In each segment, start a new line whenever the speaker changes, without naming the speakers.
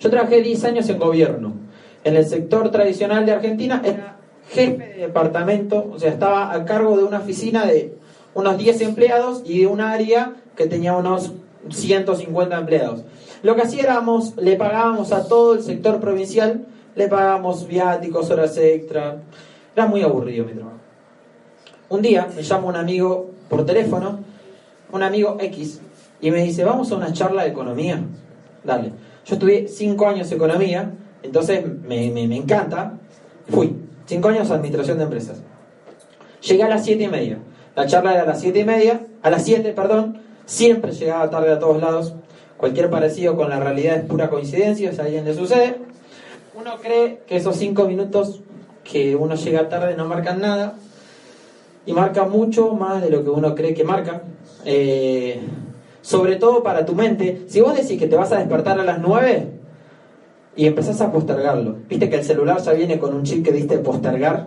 Yo trabajé 10 años en gobierno. En el sector tradicional de Argentina era jefe de departamento, o sea, estaba a cargo de una oficina de unos 10 empleados y de un área que tenía unos 150 empleados. Lo que hacíamos, le pagábamos a todo el sector provincial, le pagábamos viáticos, horas extra. Era muy aburrido mi trabajo. Un día me llama un amigo por teléfono, un amigo X, y me dice, vamos a una charla de economía. Dale. Yo estudié 5 años economía, entonces me, me, encanta. Fui. 5 años administración de empresas. Llegué a las 7 y media. La charla era a las 7 y media, a las 7, perdón. Siempre llegaba tarde a todos lados. Cualquier parecido con la realidad es pura coincidencia, si a alguien le sucede. Uno cree que esos 5 minutos que uno llega tarde no marcan nada. Y marca mucho más de lo que uno cree que marca. Eh, sobre todo para tu mente. Si vos decís que te vas a despertar a las 9 y empezás a postergarlo, viste que el celular ya viene con un chip que diste postergar,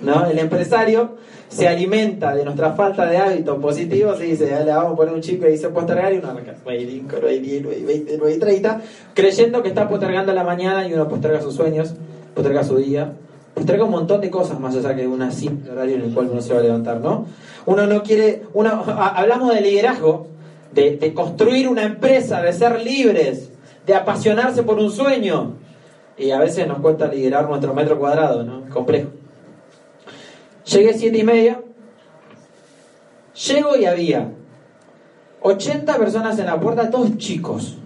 ¿no? El empresario se alimenta de nuestra falta de hábitos positivos y dice, le vamos a poner un chip que dice postergar y uno arranca 9 5, 9 10, 9 20, 9 30, creyendo que está postergando la mañana y uno posterga sus sueños, posterga su día, posterga un montón de cosas más allá que un simple horario en el cual uno se va a levantar, ¿no? Uno no quiere, uno, hablamos de liderazgo, de, construir una empresa, de ser libres, de apasionarse por un sueño. Y a veces nos cuesta liderar nuestro metro cuadrado, ¿no? Complejo. Llegué siete y media. Llego y había 80 personas en la puerta, todos chicos,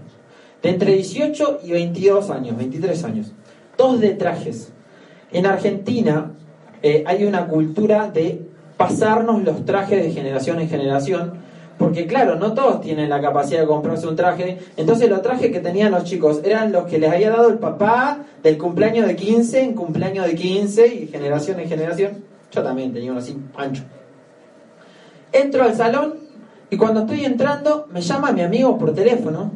de entre 18 y 22 años, 23 años, todos de trajes. En Argentina eh, hay una cultura de pasarnos los trajes de generación en generación, porque claro, no todos tienen la capacidad de comprarse un traje, entonces los trajes que tenían los chicos eran los que les había dado el papá del cumpleaños de 15 en cumpleaños de 15 y generación en generación. Yo también tenía uno así, ancho. Entro al salón y cuando estoy entrando me llama mi amigo por teléfono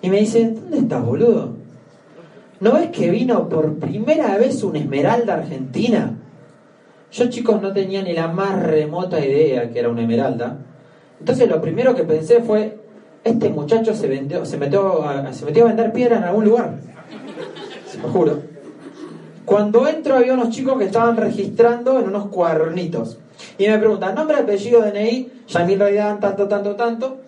y me dice, ¿dónde estás, boludo? ¿No ves que vino por primera vez una esmeralda argentina? Yo, chicos, no tenía ni la más remota idea que era una esmeralda. Entonces lo primero que pensé fue, este muchacho se, vendió, se, metió a, se metió a vender piedra en algún lugar. Se lo juro. Cuando entro había unos chicos que estaban registrando en unos cuadernitos. Y me preguntan, nombre, apellido, DNI, Yamil Raidán, tanto, tanto, tanto.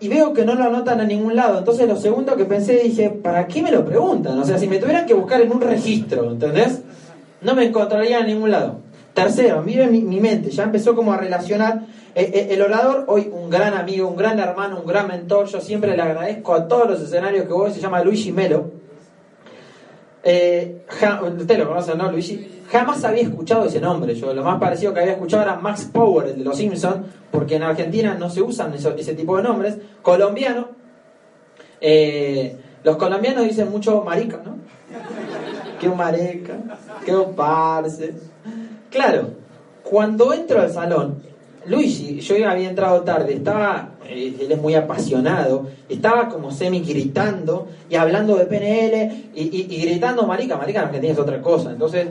Y veo que no lo anotan a ningún lado. Entonces lo segundo que pensé dije, ¿para qué me lo preguntan? O sea, si me tuvieran que buscar en un registro, ¿entendés? No me encontraría en ningún lado. Tercero, miren mi, mi mente, ya empezó como a relacionar. Eh, eh, el orador, hoy un gran amigo, un gran hermano, un gran mentor, yo siempre le agradezco a todos los escenarios que voy, se llama Luigi Melo eh, usted lo conoce, ¿no, Luigi? Jamás había escuchado ese nombre. Yo lo más parecido que había escuchado era Max Power, de los Simpsons, porque en Argentina no se usan ese tipo de nombres. Colombiano. Eh, los colombianos dicen mucho marica, ¿no? Que un mareca, que un parce. Claro, cuando entro al salón, Luigi, yo había entrado tarde, estaba, eh, él es muy apasionado, estaba como semi gritando y hablando de PNL y, gritando marica, marica en Argentina es otra cosa, entonces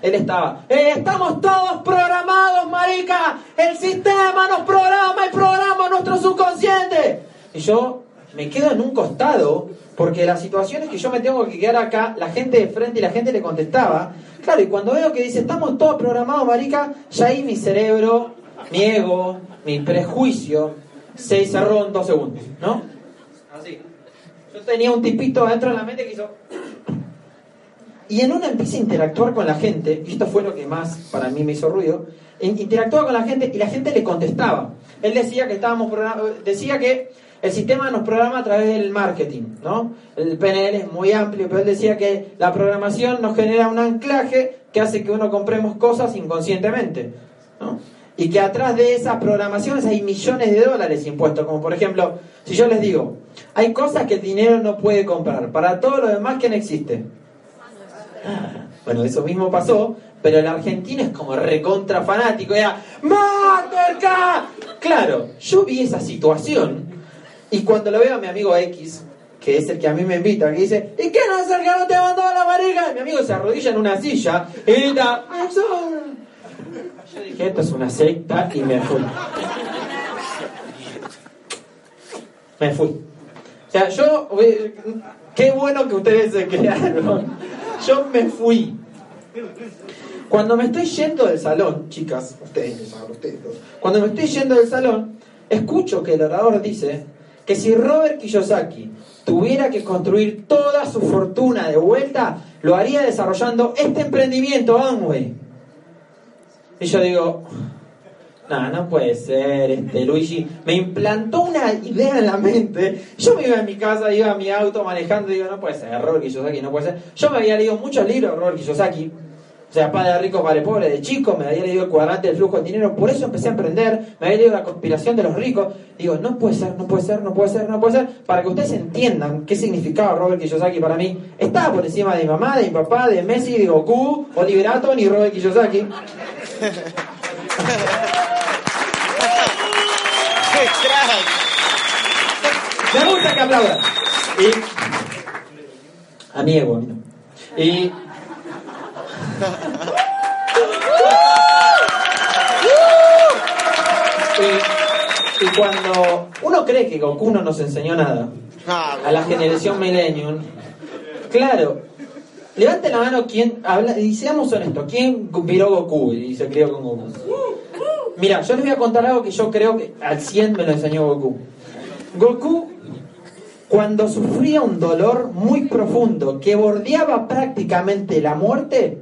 él estaba, eh, estamos todos programados, marica, el sistema nos programa y programa nuestro subconsciente. Y yo me quedo en un costado porque las situaciones que yo me tengo que quedar acá, la gente de frente y la gente le contestaba, claro, y cuando veo que dice, estamos todos programados, marica, ya ahí mi cerebro mi ego, mi prejuicio, se cerró en dos segundos, ¿no? Así. Yo tenía un tipito dentro de la mente que hizo... Y en una empieza a interactuar con la gente, y esto fue lo que más para mí me hizo ruido, interactuaba con la gente y la gente le contestaba. Él decía que estábamos decía que el sistema nos programa a través del marketing, ¿no? El PNL es muy amplio, pero él decía que la programación nos genera un anclaje que hace que uno compremos cosas inconscientemente, ¿no? Y que atrás de esas programaciones hay millones de dólares impuestos, como por ejemplo, si yo les digo, hay cosas que el dinero no puede comprar, para todo lo demás no existe. Bueno, eso mismo pasó, pero el argentino es como recontra fanático, era ¡Mastercard! Claro, yo vi esa situación y cuando lo veo a mi amigo X, que es el que a mí me invita, que dice, ¿y qué no es el que no te mandó a la marica? Y mi amigo se arrodilla en una silla y grita, yo dije, esto es una secta y me fui. Me fui. sea, yo, qué bueno que ustedes se quedaron. Yo me fui. Cuando me estoy yendo del salón, chicas, ustedes, ustedes cuando me estoy yendo del salón, escucho que el orador dice que si Robert Kiyosaki tuviera que construir toda su fortuna de vuelta, lo haría desarrollando este emprendimiento, Amway. Y yo digo, no, no puede ser, este Luigi. Me implantó una idea en la mente. Yo me iba a mi casa, iba a mi auto manejando digo, no puede ser, Robert Kiyosaki, no puede ser. Yo me había leído muchos libros de Robert Kiyosaki. O sea, Padre Rico, Padre Pobre, de chico, me había leído el cuadrante del flujo de dinero, por eso empecé a emprender, me había leído la conspiración de los ricos. Digo, no puede ser, no puede ser, no puede ser, no puede ser, para que ustedes entiendan qué significaba Robert Kiyosaki para mí. Estaba por encima de mi mamá, de mi papá, de Messi, de Goku, Oliverato, ni Robert Kiyosaki. Me gusta que aplaudan. Y. A mi ego, Y. y, cuando uno cree que Goku no nos enseñó nada, a la generación Millennium, claro, levante la mano quien habla, y seamos honestos, ¿quién viró Goku y se crió con Goku? Mira, yo les voy a contar algo que yo creo que al 100 me lo enseñó Goku. Goku, cuando sufría un dolor muy profundo que bordeaba prácticamente la muerte,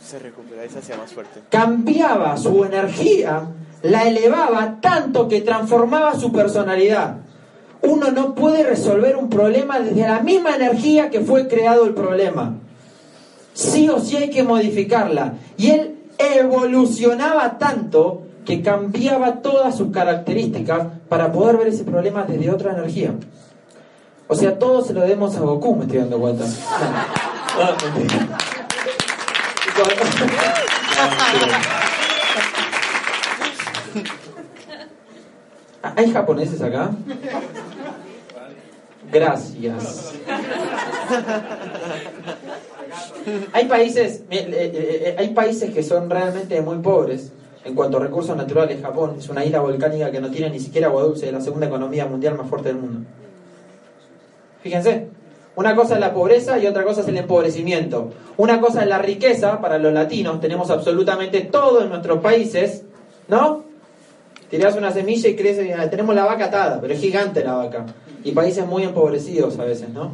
se recupera y se hacía más fuerte.
Cambiaba su energía, la elevaba tanto que transformaba su personalidad. Uno no puede resolver un problema desde la misma energía que fue creado el problema. Sí o sí hay que modificarla. Y él evolucionaba tanto que cambiaba todas sus características para poder ver ese problema desde otra energía. O sea, todo se lo demos a Goku, me estoy dando cuenta. ¿Hay japoneses acá? Gracias. Hay países, eh, eh, eh, hay países que son realmente muy pobres en cuanto a recursos naturales. Japón es una isla volcánica que no tiene ni siquiera agua dulce, es la segunda economía mundial más fuerte del mundo. Fíjense, una cosa es la pobreza y otra cosa es el empobrecimiento. Una cosa es la riqueza, para los latinos tenemos absolutamente todo en nuestros países, ¿no? Tirás una semilla y crece, tenemos la vaca atada, pero es gigante la vaca. Y países muy empobrecidos a veces, ¿no?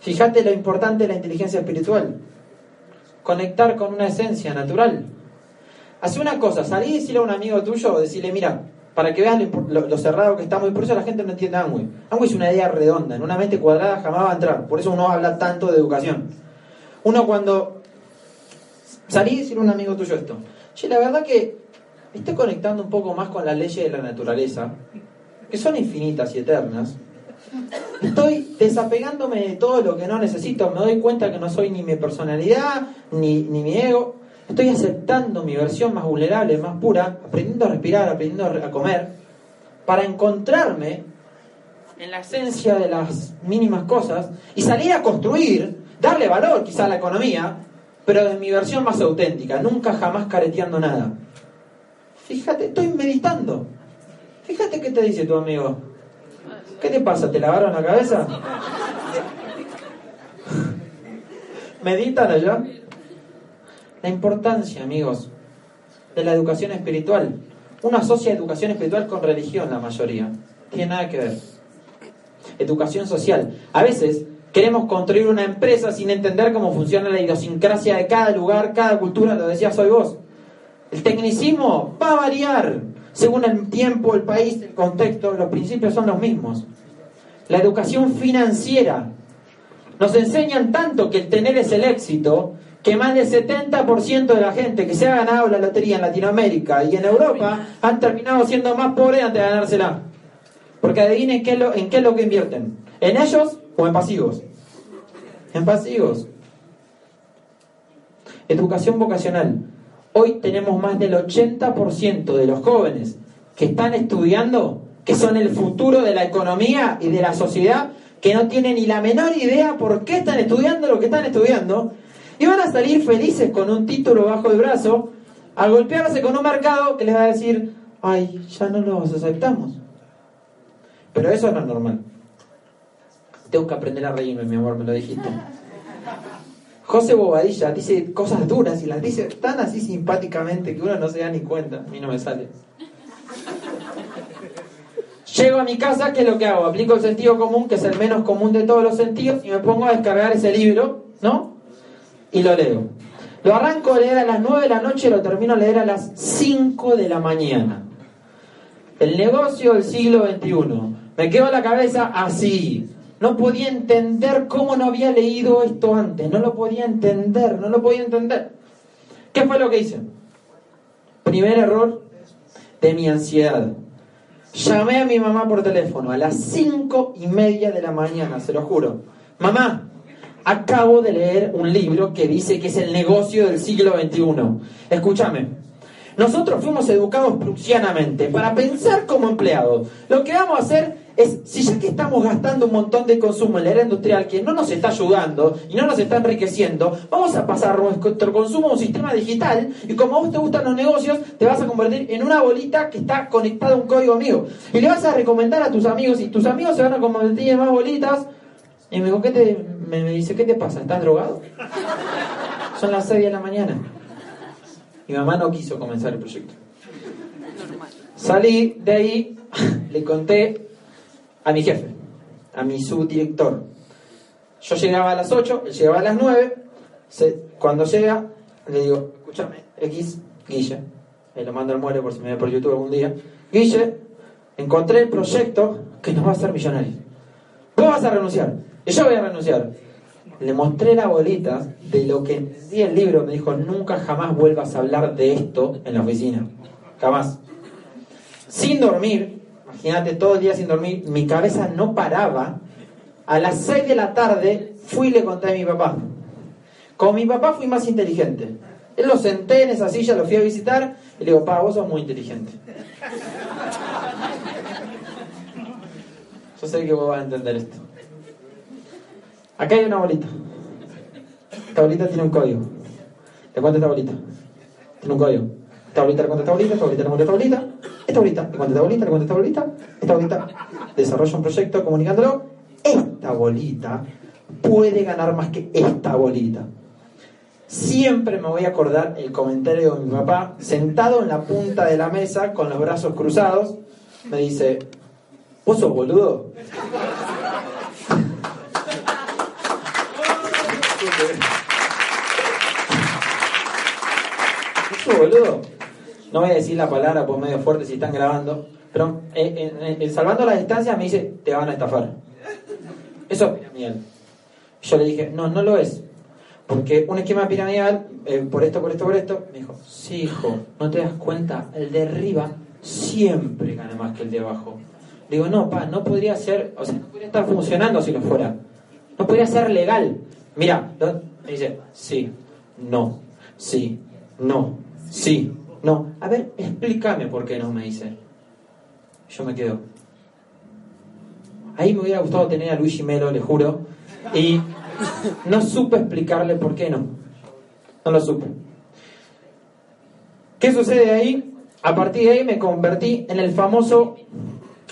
Fíjate lo importante de la inteligencia espiritual. Conectar con una esencia natural. Hace una cosa, salí y decirle a un amigo tuyo, decirle, mira, para que veas lo, cerrado que estamos, y por eso la gente no entiende Amway. Amway es una idea redonda, en una mente cuadrada jamás va a entrar, por eso uno habla tanto de educación. Uno cuando salí y decirle a un amigo tuyo esto, che, la verdad que estoy conectando un poco más con las leyes de la naturaleza, que son infinitas y eternas, Estoy desapegándome de todo lo que no necesito, me doy cuenta que no soy ni mi personalidad, ni, ni mi ego. Estoy aceptando mi versión más vulnerable, más pura, aprendiendo a respirar, aprendiendo a comer, para encontrarme en la esencia de las mínimas cosas y salir a construir, darle valor quizá a la economía, pero de mi versión más auténtica, nunca jamás careteando nada. Fíjate, estoy meditando. Fíjate qué te dice tu amigo. ¿Qué te pasa? ¿Te lavaron la cabeza? ¿Meditan allá? La importancia, amigos, de la educación espiritual. Uno asocia educación espiritual con religión, la mayoría. Tiene nada que ver. Educación social. A veces queremos construir una empresa sin entender cómo funciona la idiosincrasia de cada lugar, cada cultura, lo decía soy vos. El tecnicismo va a variar según el tiempo, el país, el contexto, los principios son los mismos. La educación financiera. Nos enseñan tanto que el tener es el éxito, que más del 70% de la gente que se ha ganado la lotería en Latinoamérica y en Europa han terminado siendo más pobres antes de ganársela. Porque adivinen en qué es lo que invierten. ¿En ellos o en pasivos? En pasivos. Educación vocacional. Hoy tenemos más del 80% de los jóvenes que están estudiando, que son el futuro de la economía y de la sociedad, que no tienen ni la menor idea por qué están estudiando lo que están estudiando, y van a salir felices con un título bajo el brazo, a golpearse con un mercado que les va a decir, ay, ya no los aceptamos. Pero eso no es normal. Tengo que aprender a reírme, mi amor, me lo dijiste. José Bobadilla dice cosas duras y las dice tan así simpáticamente que uno no se da ni cuenta. A mí no me sale. Llego a mi casa, ¿qué es lo que hago? Aplico el sentido común, que es el menos común de todos los sentidos, y me pongo a descargar ese libro, ¿no? Y lo leo. Lo arranco a leer a las 9 de la noche y lo termino a leer a las 5 de la mañana. El negocio del siglo XXI. Me quedo la cabeza así. No podía entender cómo no había leído esto antes. No lo podía entender, no lo podía entender. ¿Qué fue lo que hice? Primer error de mi ansiedad. Llamé a mi mamá por teléfono a las cinco y media de la mañana, se lo juro. Mamá, acabo de leer un libro que dice que es el negocio del siglo XXI. Escúchame. Nosotros fuimos educados prusianamente para pensar como empleados. Lo que vamos a hacer es, si ya que estamos gastando un montón de consumo en la era industrial que no nos está ayudando y no nos está enriqueciendo, vamos a pasar nuestro consumo a un sistema digital y como a vos te gustan los negocios, te vas a convertir en una bolita que está conectada a un código amigo. Y le vas a recomendar a tus amigos y tus amigos se van a convertir en más bolitas. Y me, dijo, ¿qué te, me, dice, ¿qué te pasa? ¿Estás drogado? Son las 6 de la mañana. Mi mamá no quiso comenzar el proyecto. Salí de ahí, le conté a mi jefe, a mi subdirector. Yo llegaba a las 8, él llegaba a las 9. cuando llega, le digo, escúchame, X, Guille, me lo mando al muere por si me ve por YouTube algún día. Guille, encontré el proyecto que nos va a hacer millonarios. Vos vas a renunciar, y yo voy a renunciar. Le mostré la bolita de lo que decía el libro. Me dijo, nunca jamás vuelvas a hablar de esto en la oficina. Jamás. Sin dormir, imagínate todo el día sin dormir, mi cabeza no paraba. A las 6 de la tarde fui y le conté a mi papá. Con mi papá fui más inteligente. Él lo senté en esa silla, lo fui a visitar y le digo, papá, vos sos muy inteligente. Yo sé que vos vas a entender esto. Acá hay una bolita. Esta bolita tiene un código. ¿Te cuento esta bolita? Tiene un código. Esta bolita le cuenta esta bolita, esta bolita le cuenta esta bolita, esta bolita le cuenta esta bolita, le esta bolita, esta bolita desarrolla un proyecto comunicándolo. Esta bolita puede ganar más que esta bolita. Siempre me voy a acordar el comentario de mi papá, sentado en la punta de la mesa con los brazos cruzados, me dice, ¿vos sos boludo? ¿Vos boludo? No voy a decir la palabra por medio fuerte si están grabando, pero eh, salvando la distancia me dice, te van a estafar. Eso es piramidal. Yo le dije, no, no lo es. Porque un esquema piramidal, eh, por esto, por esto, por esto, me dijo, sí, hijo, no te das cuenta, el de arriba siempre gana más que el de abajo. Le digo, no, pa, no podría ser, o sea, no podría estar funcionando si lo fuera. No podría ser legal. Mira, me dice, sí, no, sí, no, sí, no, a ver, explícame por qué no, me dice. Yo me quedo. Ahí me hubiera gustado tener a Luigi Melo, le juro. Y no supe explicarle por qué no. No lo supe. ¿Qué sucede ahí? A partir de ahí me convertí en el famoso.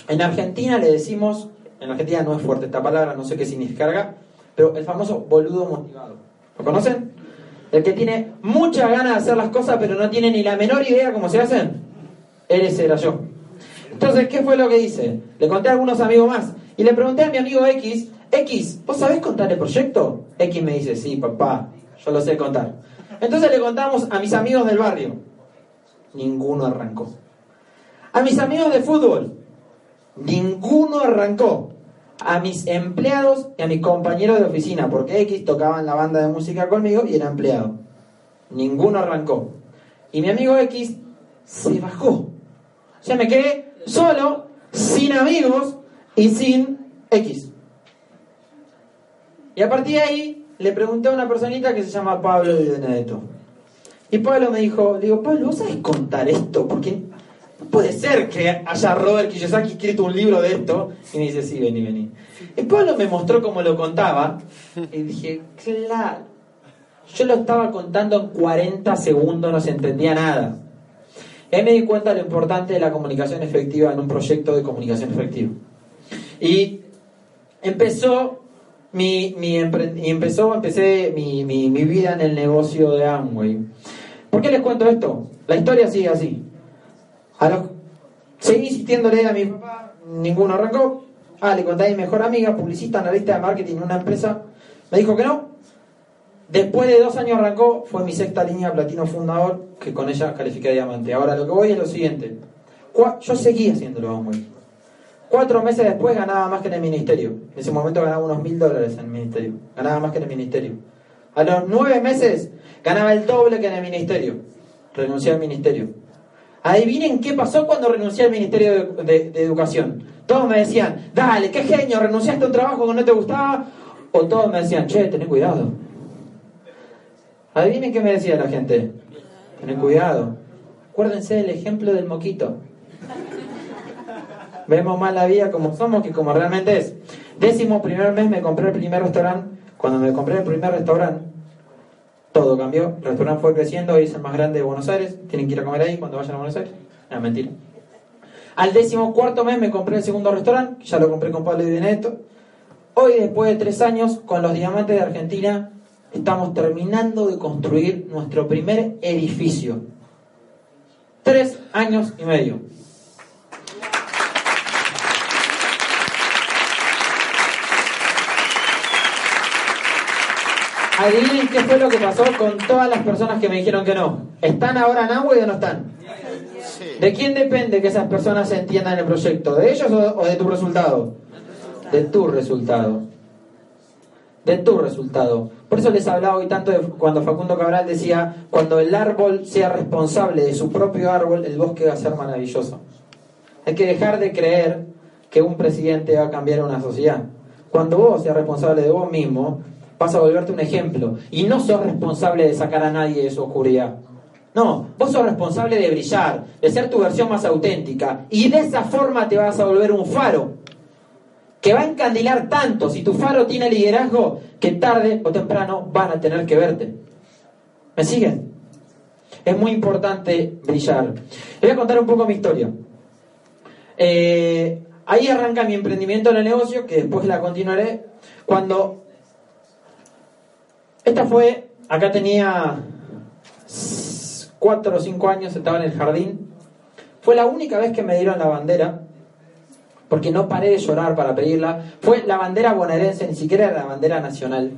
En Argentina le decimos. En Argentina no es fuerte esta palabra, no sé qué significa, pero el famoso boludo motivado. ¿Lo conocen? El que tiene mucha ganas de hacer las cosas, pero no tiene ni la menor idea cómo se hacen. Ese era yo. Entonces, ¿qué fue lo que hice? Le conté a algunos amigos más. Y le pregunté a mi amigo X, X, ¿vos sabés contar el proyecto? X me dice, sí, papá, yo lo sé contar. Entonces le contamos a mis amigos del barrio. Ninguno arrancó. A mis amigos de fútbol. Ninguno arrancó a mis empleados y a mis compañeros de oficina, porque X tocaba en la banda de música conmigo y era empleado. Ninguno arrancó. Y mi amigo X se bajó. O sea, me quedé solo, sin amigos y sin X. Y a partir de ahí le pregunté a una personita que se llama Pablo de Benedetto. Y Pablo me dijo, digo, Pablo, ¿vos sabés contar esto? Porque puede ser que haya Robert Kiyosaki escrito un libro de esto. Y me dice, sí, vení, vení. Y Pablo me mostró cómo lo contaba. Y dije, claro. Yo lo estaba contando en 40 segundos, no se entendía nada. Y ahí me di cuenta de lo importante de la comunicación efectiva en un proyecto de comunicación efectiva. Y empezó mi, mi y empezó, empecé mi, mi, mi vida en el negocio de Amway. ¿Por qué les cuento esto? La historia sigue así. A los, seguí insistiéndole a mi papá, ninguno arrancó. Ah, le conté a mi mejor amiga, publicista, analista de marketing en una empresa. Me dijo que no. Después de dos años arrancó, fue mi sexta línea platino fundador, que con ella califiqué a diamante. Ahora lo que voy es lo siguiente. Yo seguí haciéndolo Amway. Cuatro meses después ganaba más que en el ministerio. En ese momento ganaba unos mil dólares en el ministerio. Ganaba más que en el ministerio. A los nueve meses ganaba el doble que en el ministerio. Renuncié al ministerio. Adivinen qué pasó cuando renuncié al ministerio de, educación. Todos me decían, dale, qué genio, renunciaste a un trabajo que no te gustaba. O todos me decían, che, ten cuidado. Adivinen qué me decía la gente. Ten cuidado. Acuérdense del ejemplo del moquito. Vemos más la vida como somos que como realmente es. Décimo primer mes me compré el primer restaurante. Cuando me compré el primer restaurante, todo cambió. El restaurante fue creciendo, hoy es el más grande de Buenos Aires. Tienen que ir a comer ahí cuando vayan a Buenos Aires. No, mentira. Al décimo cuarto mes me compré el segundo restaurante, ya lo compré con Pablo y Benedetto. Hoy, después de tres años, con los diamantes de Argentina, estamos terminando de construir nuestro primer edificio. Tres años y medio. Adivinen qué fue lo que pasó con todas las personas que me dijeron que no. ¿Están ahora en agua o no están? ¿De quién depende que esas personas entiendan el proyecto? ¿De ellos o, o de tu resultado? De tu resultado. De tu resultado. Por eso les hablaba hoy tanto de cuando Facundo Cabral decía, cuando el árbol sea responsable de su propio árbol, el bosque va a ser maravilloso. Hay que dejar de creer que un presidente va a cambiar una sociedad. Cuando vos seas responsable de vos mismo, vas a volverte un ejemplo. Y no sos responsable de sacar a nadie de su oscuridad. No, vos sos responsable de brillar, de ser tu versión más auténtica. Y de esa forma te vas a volver un faro que va a encandilar tanto si tu faro tiene liderazgo que tarde o temprano van a tener que verte. ¿Me siguen? Es muy importante brillar. Les voy a contar un poco mi historia. Eh, ahí arranca mi emprendimiento en el negocio, que después la continuaré. Cuando esta fue, acá tenía cuatro o cinco años, estaba en el jardín. Fue la única vez que me dieron la bandera, porque no paré de llorar para pedirla. Fue la bandera bonaerense, ni siquiera era la bandera nacional.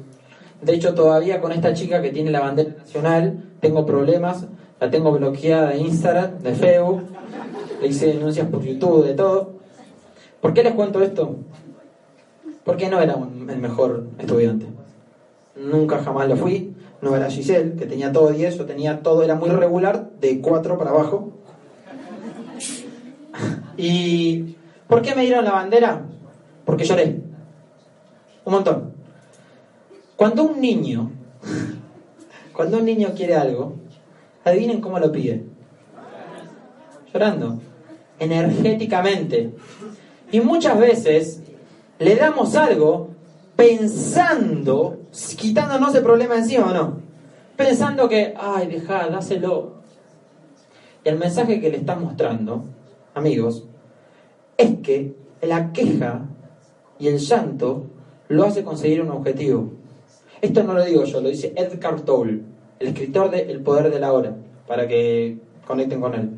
De hecho, todavía con esta chica que tiene la bandera nacional, tengo problemas. La tengo bloqueada de Instagram, de Facebook. Le hice denuncias por YouTube, de todo. ¿Por qué les cuento esto? Porque no era un- el mejor estudiante. Nunca jamás lo fui. No era Giselle, que tenía todo 10, yo tenía todo, era muy regular, de 4 para abajo. ¿Y por qué me dieron la bandera? Porque lloré. Un montón. Cuando un niño, cuando un niño quiere algo, adivinen cómo lo pide. Llorando. Energéticamente. Y muchas veces le damos algo pensando, quitándonos el problema encima o no. Pensando que, ay, deja, dáselo. Y el mensaje que le estás mostrando, amigos, es que la queja y el llanto lo hace conseguir un objetivo. Esto no lo digo yo, lo dice Edgar Tolle, el escritor de El poder de la hora, para que conecten con él.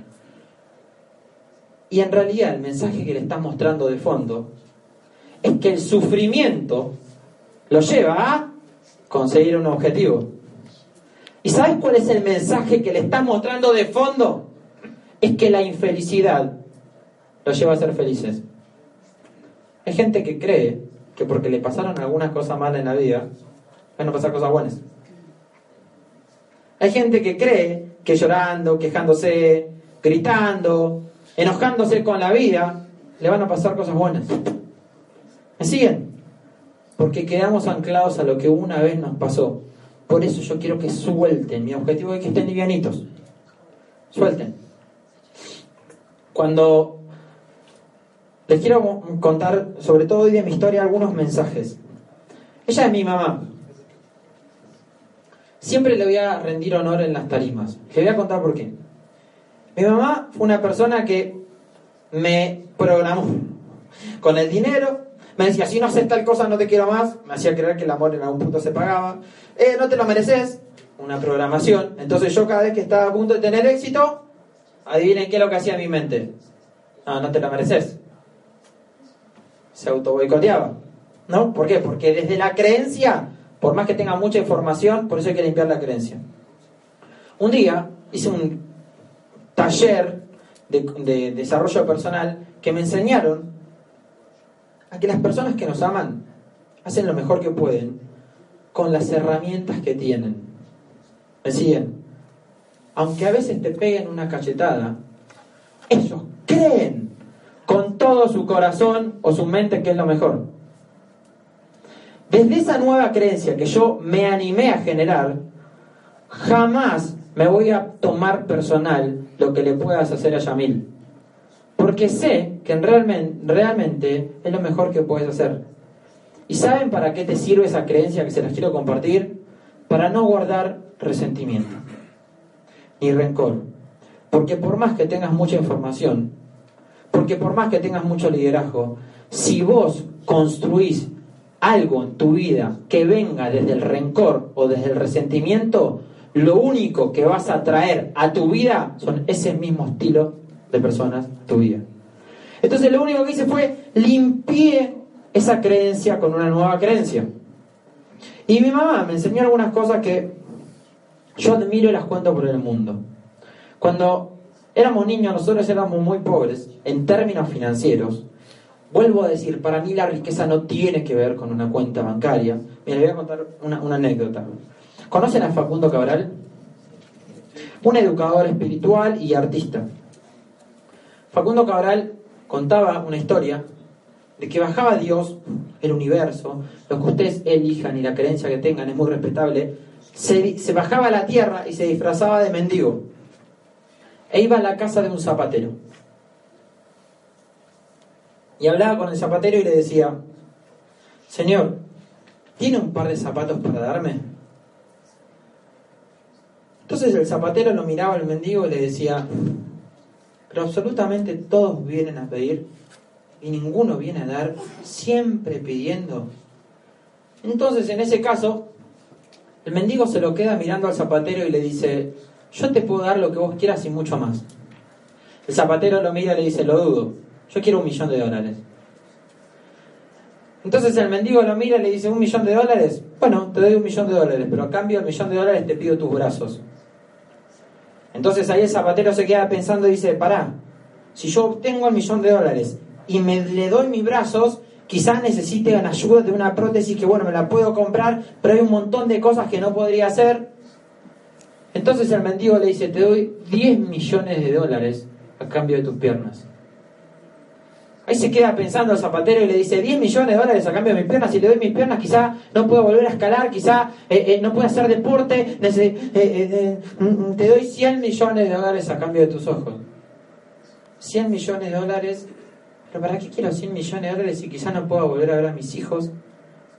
Y en realidad el mensaje que le estás mostrando de fondo es que el sufrimiento lo lleva a conseguir un objetivo. ¿Y sabes cuál es el mensaje que le estás mostrando de fondo? Es que la infelicidad lo lleva a ser felices. Hay gente que cree que porque le pasaron algunas cosas malas en la vida, van a pasar cosas buenas. Hay gente que cree que llorando, quejándose, gritando, enojándose con la vida, le van a pasar cosas buenas. ¿Me siguen? Porque quedamos anclados a lo que una vez nos pasó. Por eso yo quiero que suelten. Mi objetivo es que estén livianitos. Suelten. Cuando les quiero contar, sobre todo hoy de mi historia, algunos mensajes. Ella es mi mamá. Siempre le voy a rendir honor en las tarimas. Le voy a contar por qué. Mi mamá fue una persona que me programó. Con el dinero Me decía, si no haces tal cosa no te quiero más. Me hacía creer que el amor en algún punto se pagaba. Eh, no te lo mereces. Una programación. Entonces yo cada vez que estaba a punto de tener éxito, adivinen qué es lo que hacía mi mente. No, no te lo mereces. Se auto boicoteaba. ¿No? ¿Por qué? Porque desde la creencia, por más que tenga mucha información, por eso hay que limpiar la creencia. Un día hice un taller de, de desarrollo personal que me enseñaron a que las personas que nos aman hacen lo mejor que pueden con las herramientas que tienen. ¿Me siguen? Aunque a veces te peguen una cachetada, ellos creen con todo su corazón o su mente que es lo mejor. Desde esa nueva creencia que yo me animé a generar, jamás me voy a tomar personal lo que le puedas hacer a Yamil. Porque sé que realmente, realmente es lo mejor que puedes hacer. ¿Y saben para qué te sirve esa creencia que se las quiero compartir? Para no guardar resentimiento ni rencor. Porque por más que tengas mucha información, porque por más que tengas mucho liderazgo, si vos construís algo en tu vida que venga desde el rencor o desde el resentimiento, lo único que vas a traer a tu vida son ese mismo estilo de personas tu vida. Entonces lo único que hice fue limpié esa creencia con una nueva creencia. Y mi mamá me enseñó algunas cosas que yo admiro y las cuento por el mundo. Cuando éramos niños, nosotros éramos muy pobres en términos financieros. Vuelvo a decir, para mí la riqueza no tiene que ver con una cuenta bancaria. Me voy a contar una anécdota. ¿Conocen a Facundo Cabral? Un educador espiritual y artista. Facundo Cabral contaba una historia de que bajaba Dios, el universo, lo que ustedes elijan y la creencia que tengan es muy respetable, se, se bajaba a la tierra y se disfrazaba de mendigo. E iba a la casa de un zapatero. Y hablaba con el zapatero y le decía, Señor, ¿tiene un par de zapatos para darme? Entonces el zapatero lo miraba al mendigo y le decía, pero absolutamente todos vienen a pedir y ninguno viene a dar, siempre pidiendo. Entonces en ese caso, el mendigo se lo queda mirando al zapatero y le dice, yo te puedo dar lo que vos quieras y mucho más. El zapatero lo mira y le dice, lo dudo, yo quiero un millón de dólares. Entonces el mendigo lo mira y le dice, ¿un millón de dólares? Bueno, te doy un millón de dólares, pero a cambio del millón de dólares te pido tus brazos. Entonces ahí el zapatero se queda pensando y dice, pará, si yo obtengo el millón de dólares y me le doy mis brazos, quizás necesite la ayuda de una prótesis que, bueno, me la puedo comprar, pero hay un montón de cosas que no podría hacer. Entonces el mendigo le dice, te doy 10 millones de dólares a cambio de tus piernas. Ahí se queda pensando el zapatero y le dice, 10 millones de dólares a cambio de mis piernas, si le doy mis piernas quizá no puedo volver a escalar, quizá eh, eh, no puedo hacer deporte, eh, mm, te doy 100 millones de dólares a cambio de tus ojos. 100 millones de dólares, pero ¿para qué quiero 100 millones de dólares si quizá no puedo volver a ver a mis hijos?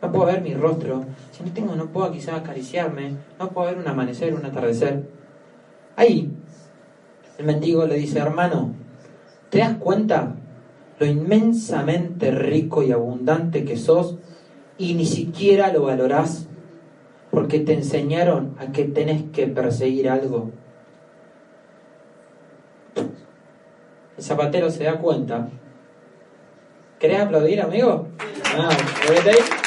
No puedo ver mi rostro, si no tengo, no puedo quizá acariciarme, no puedo ver un amanecer, un atardecer. Ahí, el mendigo le dice, hermano, ¿te das cuenta lo inmensamente rico y abundante que sos y ni siquiera lo valorás porque te enseñaron a que tenés que perseguir algo. El zapatero se da cuenta. ¿Querés aplaudir, amigo? Ah, ahí?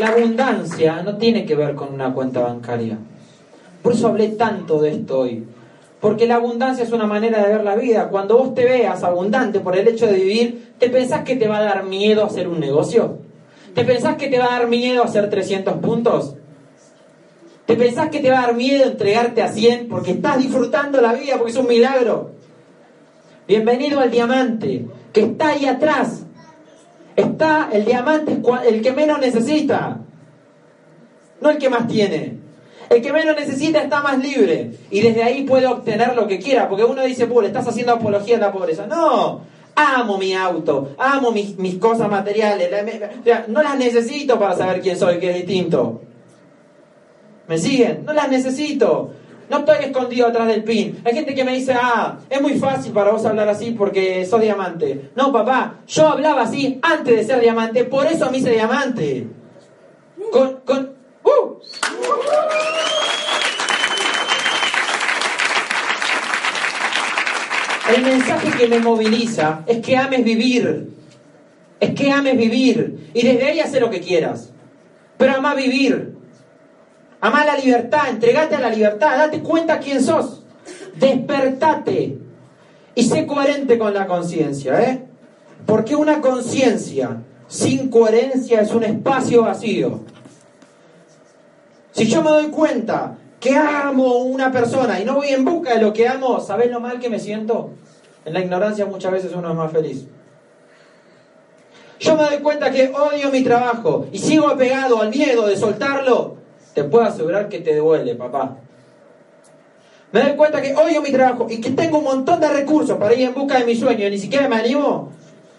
La abundancia no tiene que ver con una cuenta bancaria. Por eso hablé tanto de esto hoy. Porque la abundancia es una manera de ver la vida. Cuando vos te veas abundante por el hecho de vivir, ¿te pensás que te va a dar miedo hacer un negocio? ¿Te pensás que te va a dar miedo hacer 300 puntos? ¿Te pensás que te va a dar miedo entregarte a 100 porque estás disfrutando la vida, porque es un milagro? Bienvenido al diamante, que está ahí atrás. Está el diamante, el que menos necesita, no el que más tiene. El que menos necesita está más libre y desde ahí puede obtener lo que quiera, porque uno dice, le estás haciendo apología de la pobreza. No, amo mi auto, amo mis cosas materiales, no las necesito para saber quién soy, que es distinto. ¿Me siguen? No las necesito. No estoy escondido atrás del pin. Hay gente que me dice, ah, es muy fácil para vos hablar así porque sos diamante. No, papá, yo hablaba así antes de ser diamante, por eso me hice diamante. Con, con, ¡uh! El mensaje que me moviliza es que ames vivir. Es que ames vivir. Y desde ahí hacer lo que quieras. Pero ama vivir. Ama la libertad. Entregate a la libertad. Date cuenta quién sos. Despertate. Y sé coherente con la conciencia. ¿eh? Porque una conciencia sin coherencia es un espacio vacío. Si yo me doy cuenta que amo una persona y no voy en busca de lo que amo, ¿sabes lo mal que me siento? En la ignorancia muchas veces uno es más feliz. Yo me doy cuenta que odio mi trabajo y sigo apegado al miedo de soltarlo. Te puedo asegurar que te duele, papá. Me doy cuenta que odio mi trabajo y que tengo un montón de recursos para ir en busca de mi sueño y ni siquiera me animo.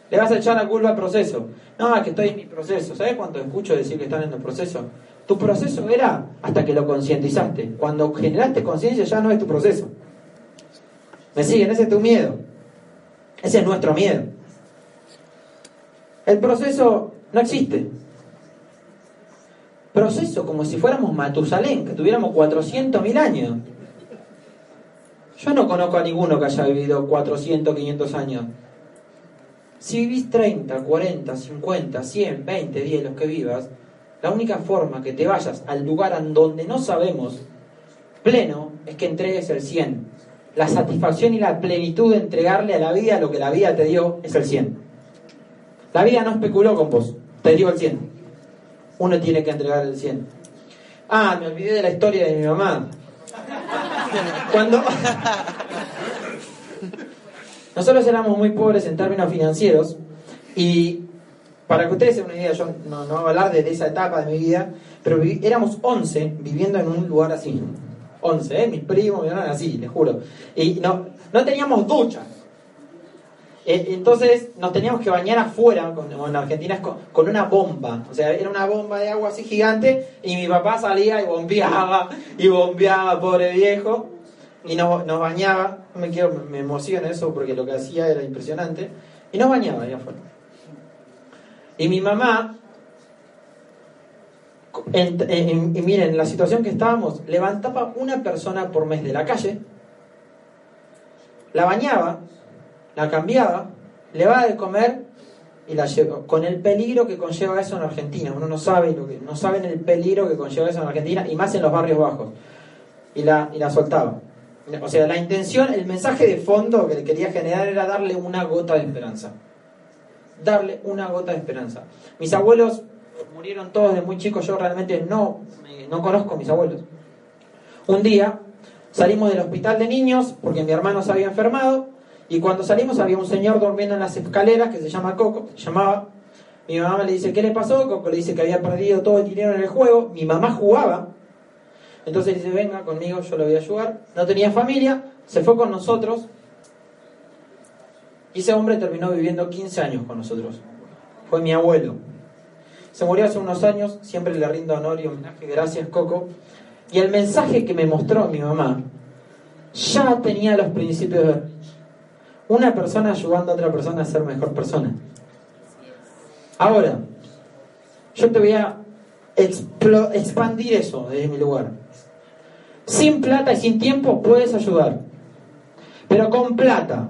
Le vas a echar la culpa al proceso. No, es que estoy en mi proceso. ¿Sabes cuánto escucho decir que están en el proceso? Tu proceso era hasta que lo concientizaste. Cuando generaste conciencia ya no es tu proceso. ¿Me siguen? Ese es tu miedo. Ese es nuestro miedo. El proceso no existe. Proceso como si fuéramos Matusalén, que tuviéramos 400.000 años. Yo no conozco a ninguno que haya vivido 400, 500 años. Si vivís 30, 40, 50, 100, 20, 10, los que vivas, la única forma que te vayas al lugar en donde no sabemos pleno es que entregues el 100. La satisfacción y la plenitud de entregarle a la vida lo que la vida te dio es el 100. La vida no especuló con vos, te dio el 100. Uno tiene que entregar el 100. Ah, me olvidé de la historia de mi mamá. Cuando nosotros éramos muy pobres en términos financieros y para que ustedes se una idea, yo no, no voy a hablar de, esa etapa de mi vida, pero éramos 11 viviendo en un lugar así. 11, ¿eh? mis primos, mi así, les juro. Y no, no teníamos ducha. Eh, entonces nos teníamos que bañar afuera, en Argentina con, una bomba. O sea, era una bomba de agua así gigante y mi papá salía y bombeaba y bombeaba, pobre viejo, y nos, nos bañaba. Me, quiero, me emociona eso porque lo que hacía era impresionante. Y nos bañaba ahí afuera. Y mi mamá, y miren, la situación que estábamos, levantaba una persona por mes de la calle, la bañaba, la cambiaba, le va de comer y la lleva, con el peligro que conlleva eso en Argentina. Uno no sabe lo que, no saben el peligro que conlleva eso en Argentina y más en los barrios bajos. Y la, y la soltaba. O sea, la intención, el mensaje de fondo que le quería generar era darle una gota de esperanza darle una gota de esperanza. Mis abuelos murieron todos de muy chicos, yo realmente no, no conozco a mis abuelos. Un día salimos del hospital de niños porque mi hermano se había enfermado y cuando salimos había un señor durmiendo en las escaleras que se llama Coco, se llamaba. Mi mamá le dice, ¿qué le pasó? Coco le dice que había perdido todo el dinero en el juego. Mi mamá jugaba. Entonces dice, venga conmigo, yo lo voy a ayudar. No tenía familia, se fue con nosotros y ese hombre terminó viviendo 15 años con nosotros. Fue mi abuelo. Se murió hace unos años, siempre le rindo honor y homenaje, gracias Coco. Y el mensaje que me mostró mi mamá ya tenía los principios una persona ayudando a otra persona a ser mejor persona. Ahora, yo te voy a expandir eso desde mi lugar. Sin plata y sin tiempo puedes ayudar, pero con plata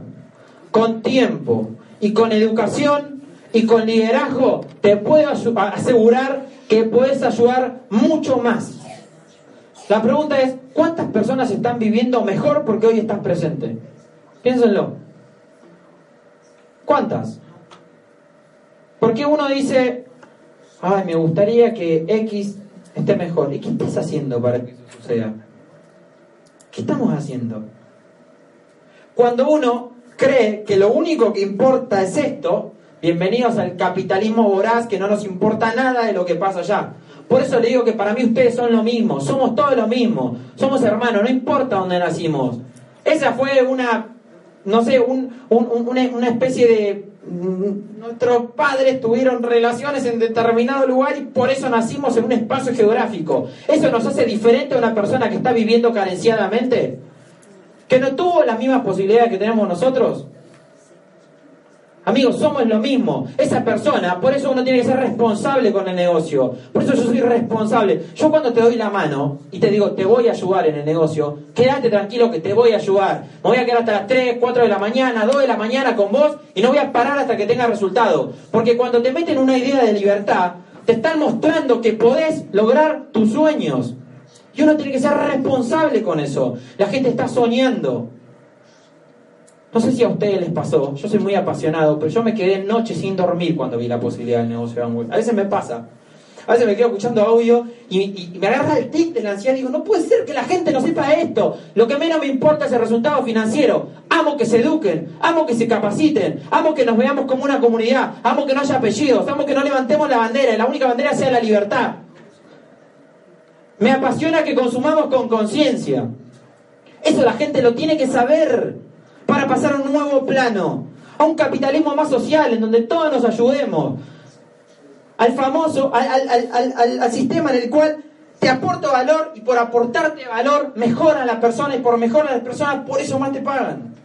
con tiempo y con educación y con liderazgo, te puedo asegurar que puedes ayudar mucho más. La pregunta es, ¿cuántas personas están viviendo mejor porque hoy estás presente? Piénsenlo. ¿Cuántas? Porque uno dice, ay, me gustaría que X esté mejor. ¿Y qué estás haciendo para que eso suceda? ¿Qué estamos haciendo? Cuando uno cree que lo único que importa es esto, bienvenidos al capitalismo voraz que no nos importa nada de lo que pasa allá. Por eso le digo que para mí ustedes son lo mismo, somos todos lo mismo, somos hermanos, no importa dónde nacimos. Esa fue una, no sé, una, especie de nuestros padres tuvieron relaciones en determinado lugar y por eso nacimos en un espacio geográfico. ¿Eso nos hace diferente a una persona que está viviendo carenciadamente? ¿Que no tuvo las mismas posibilidades que tenemos nosotros? Amigos, somos lo mismo. Esa persona, por eso uno tiene que ser responsable con el negocio. Por eso yo soy responsable. Yo cuando te doy la mano y te digo, te voy a ayudar en el negocio, quédate tranquilo que te voy a ayudar. Me voy a quedar hasta las 3, 4 de la mañana, 2 de la mañana con vos y no voy a parar hasta que tenga resultado. Porque cuando te meten una idea de libertad, te están mostrando que podés lograr tus sueños. Y uno tiene que ser responsable con eso. La gente está soñando. No sé si a ustedes les pasó, yo soy muy apasionado, pero yo me quedé noche sin dormir cuando vi la posibilidad del negocio de Amway. A veces me pasa. A veces me quedo escuchando audio y, me agarra el tic de la ansiedad y digo, no puede ser que la gente no sepa esto. Lo que menos me importa es el resultado financiero. Amo que se eduquen, amo que se capaciten, amo que nos veamos como una comunidad, amo que no haya apellidos, amo que no levantemos la bandera y la única bandera sea la libertad. Me apasiona que consumamos con conciencia. Eso la gente lo tiene que saber para pasar a un nuevo plano, a un capitalismo más social, en donde todos nos ayudemos, al famoso, al, sistema en el cual te aporto valor y por aportarte valor mejora a la persona y por mejorar las personas, por eso más te pagan.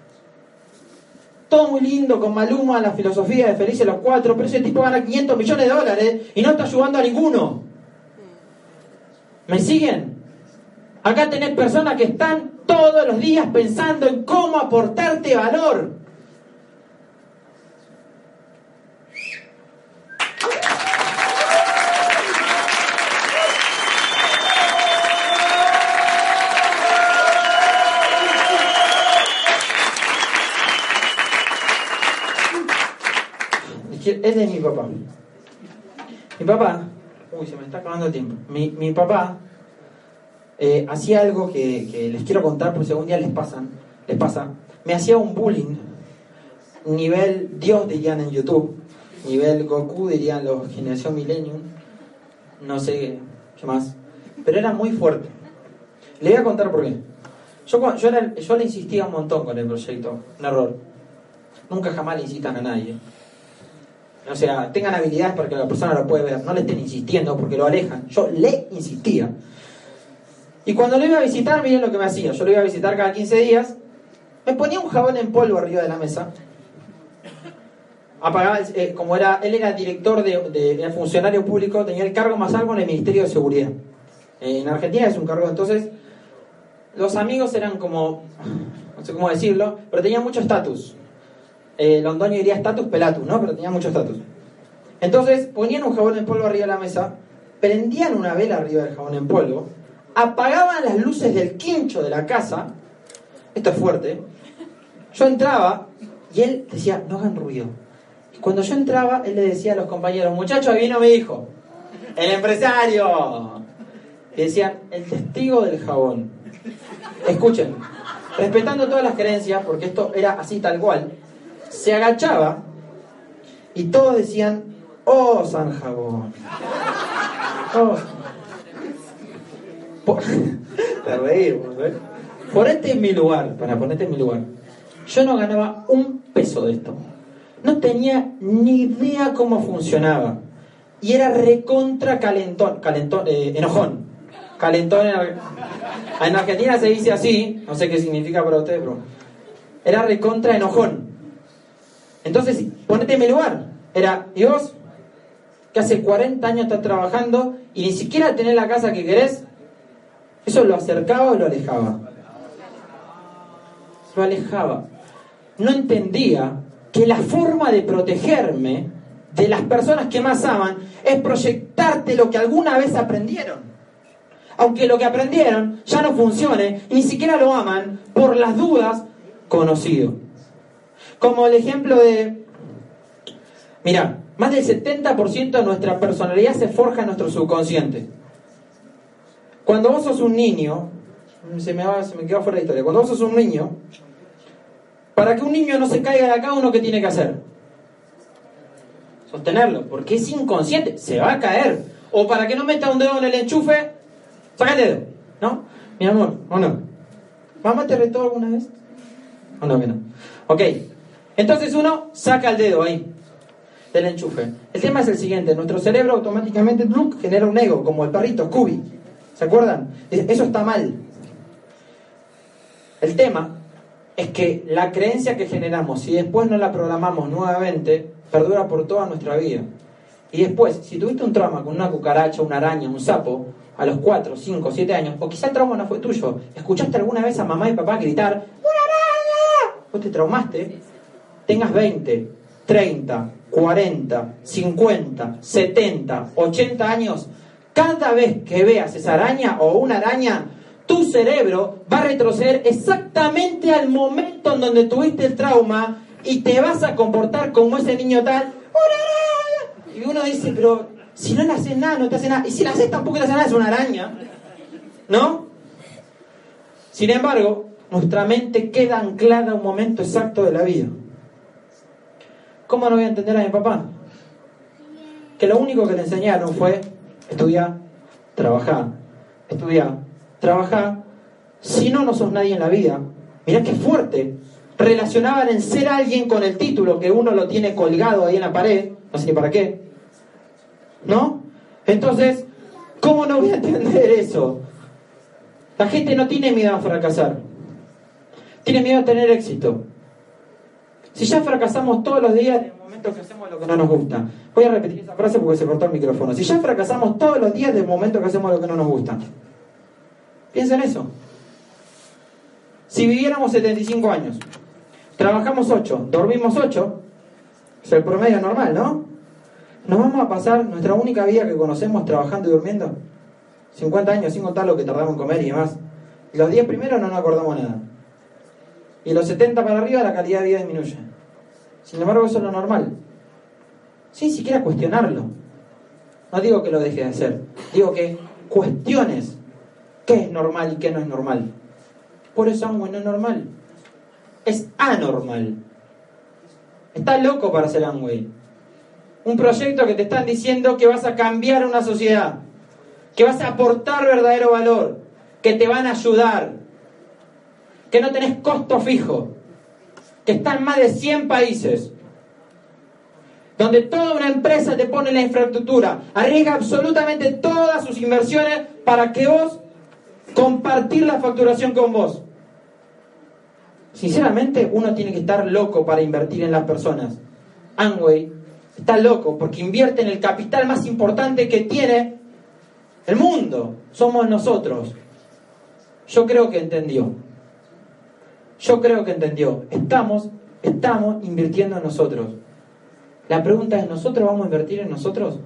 Todo muy lindo con Maluma, la filosofía de Felices los Cuatro, pero ese tipo gana 500 millones de dólares y no está ayudando a ninguno. ¿Me siguen? Acá tenés personas que están todos los días pensando en cómo aportarte valor. Es de mi papá. Mi papá, uy, se me está acabando el tiempo. Mi, mi papá eh, hacía algo que, les quiero contar por si algún día les, pasan, les pasa. Me hacía un bullying, nivel Dios dirían en YouTube, nivel Goku dirían los Generación Millennium, no sé qué más, pero era muy fuerte. Le voy a contar por qué. Yo, yo, yo le insistía un montón con el proyecto, un error. Nunca jamás le incitan a nadie. O sea, tengan habilidades para que la persona lo pueda ver, no le estén insistiendo porque lo alejan. Yo le insistía. Y cuando lo iba a visitar, miren lo que me hacía. Yo lo iba a visitar cada 15 días. Me ponía un jabón en polvo arriba de la mesa. Apagaba, eh, como era, él era director de, funcionario público, tenía el cargo más alto en el Ministerio de Seguridad. en Argentina es un cargo, entonces los amigos eran como, no sé cómo decirlo, pero tenían mucho estatus. Eh, Londoño diría estatus pelatus, ¿no? Pero tenían mucho estatus. Entonces ponían un jabón en polvo arriba de la mesa, prendían una vela arriba del jabón en polvo, apagaban las luces del quincho de la casa, esto es fuerte, yo entraba y él decía, no hagan ruido. Y cuando yo entraba, él le decía a los compañeros, muchachos, vino mi hijo, el empresario. Y decían, el testigo del jabón. Escuchen, respetando todas las creencias, porque esto era así tal cual, se agachaba y todos decían, oh San Jabón. Oh, por, te reímos, ¿eh? Ponete en mi lugar, para ponerte en mi lugar. Yo no ganaba un peso de esto. No tenía ni idea cómo funcionaba. Y era recontra calentón, calentón, eh, enojón. Calentón en, en, Argentina se dice así, no sé qué significa para ustedes, pero era recontra enojón. Entonces, ponete en mi lugar. Era, ¿y vos? Que hace 40 años estás trabajando y ni siquiera tenés la casa que querés, ¿Eso lo acercaba o lo alejaba? Lo alejaba. No entendía que la forma de protegerme de las personas que más aman es proyectarte lo que alguna vez aprendieron. Aunque lo que aprendieron ya no funcione ni siquiera lo aman por las dudas conocido. Como el ejemplo de, mira, más del 70% de nuestra personalidad se forja en nuestro subconsciente. Cuando vos sos un niño, se me, va, se me quedó fuera de historia, cuando vos sos un niño, para que un niño no se caiga de acá, uno qué tiene que hacer? Sostenerlo, porque es inconsciente, se va a caer. O para que no meta un dedo en el enchufe, saca el dedo, ¿no? Mi amor, ¿o no? ¿Mamá te retó alguna vez? ¿O no que no? Ok, Entonces uno saca el dedo ahí del enchufe. El tema es el siguiente, nuestro cerebro automáticamente genera un ego, como el perrito Scooby. ¿Se acuerdan? Eso está mal. El tema es que la creencia que generamos, si después no la programamos nuevamente, perdura por toda nuestra vida. Y después, si tuviste un trauma con una cucaracha, una araña, un sapo, a los 4, 5, 7 años, o quizá el trauma no fue tuyo, escuchaste alguna vez a mamá y papá gritar, ¡Una araña! Vos te traumaste, tengas 20, 30, 40, 50, 70, 80 años, cada vez que veas esa araña o una araña, tu cerebro va a retroceder exactamente al momento en donde tuviste el trauma y te vas a comportar como ese niño tal. Y uno dice, pero si no le haces nada, no te hace nada. Y si le haces tampoco te hace nada, es una araña. ¿No? Sin embargo, nuestra mente queda anclada a un momento exacto de la vida. ¿Cómo no voy a entender a mi papá? Que lo único que le enseñaron fue estudiar, trabajar, estudiar, trabajar. Si no, no sos nadie en la vida. Mirá qué fuerte. Relacionaban en ser alguien con el título que uno lo tiene colgado ahí en la pared, no sé para qué. ¿No? Entonces, ¿cómo no voy a entender eso? La gente no tiene miedo a fracasar. Tiene miedo a tener éxito. Si ya fracasamos todos los días que hacemos lo que no nos gusta. Voy a repetir esa frase porque se cortó el micrófono. Si ya fracasamos todos los días del momento que hacemos lo que no nos gusta. Piensa en eso. Si viviéramos 75 años, trabajamos 8, dormimos 8, es el promedio normal, ¿no? ¿Nos vamos a pasar nuestra única vida que conocemos trabajando y durmiendo? 50 años sin contar lo que tardamos en comer y demás. Los 10 primeros no nos acordamos nada. Y los 70 para arriba la calidad de vida disminuye. Sin embargo, eso es lo normal. Sin siquiera cuestionarlo. No digo que lo deje de hacer. Digo que cuestiones qué es normal y qué no es normal. Por eso Amway no es normal. Es anormal. Está loco para ser Amway. Un proyecto que te están diciendo que vas a cambiar una sociedad. Que vas a aportar verdadero valor. Que te van a ayudar que no tenés costo fijo, que está en más de 100 países, donde toda una empresa te pone la infraestructura, arriesga absolutamente todas sus inversiones para que vos compartir la facturación con vos. Sinceramente, uno tiene que estar loco para invertir en las personas. Amway está loco porque invierte en el capital más importante que tiene el mundo. Somos nosotros. Yo creo que entendió. Yo creo que entendió. Estamos, estamos invirtiendo en nosotros. La pregunta es, ¿nosotros vamos a invertir en nosotros?